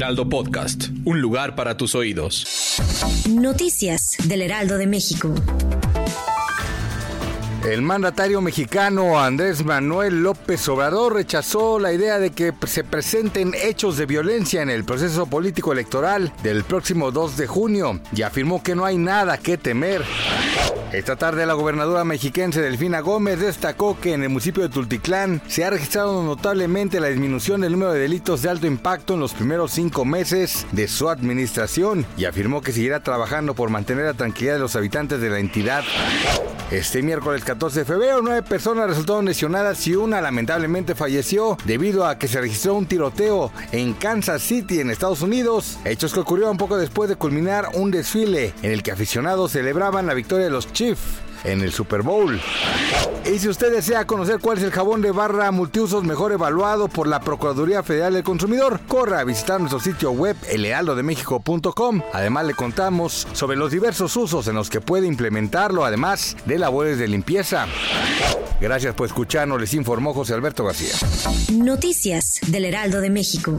Heraldo Podcast, un lugar para tus oídos. Noticias del Heraldo de México. El mandatario mexicano Andrés Manuel López Obrador rechazó la idea de que se presenten hechos de violencia en el proceso político electoral del próximo 2 de junio y afirmó que no hay nada que temer. Esta tarde la gobernadora mexiquense Delfina Gómez destacó que en el municipio de Tultitlán se ha registrado notablemente la disminución del número de delitos de alto impacto en los primeros cinco meses de su administración y afirmó que seguirá trabajando por mantener la tranquilidad de los habitantes de la entidad. Este miércoles 14 de febrero, nueve personas resultaron lesionadas y una lamentablemente falleció debido a que se registró un tiroteo en Kansas City, en Estados Unidos. Hechos que ocurrieron poco después de culminar un desfile en el que aficionados celebraban la victoria de los Chiefs en el Super Bowl. Y si usted desea conocer cuál es el jabón de barra multiusos mejor evaluado por la Procuraduría Federal del Consumidor, corra a visitar nuestro sitio web elealdodemexico.com. Además le contamos sobre los diversos usos en los que puede implementarlo, además de labores de limpieza. Gracias por escucharnos, les informó José Alberto García. Noticias del Heraldo de México.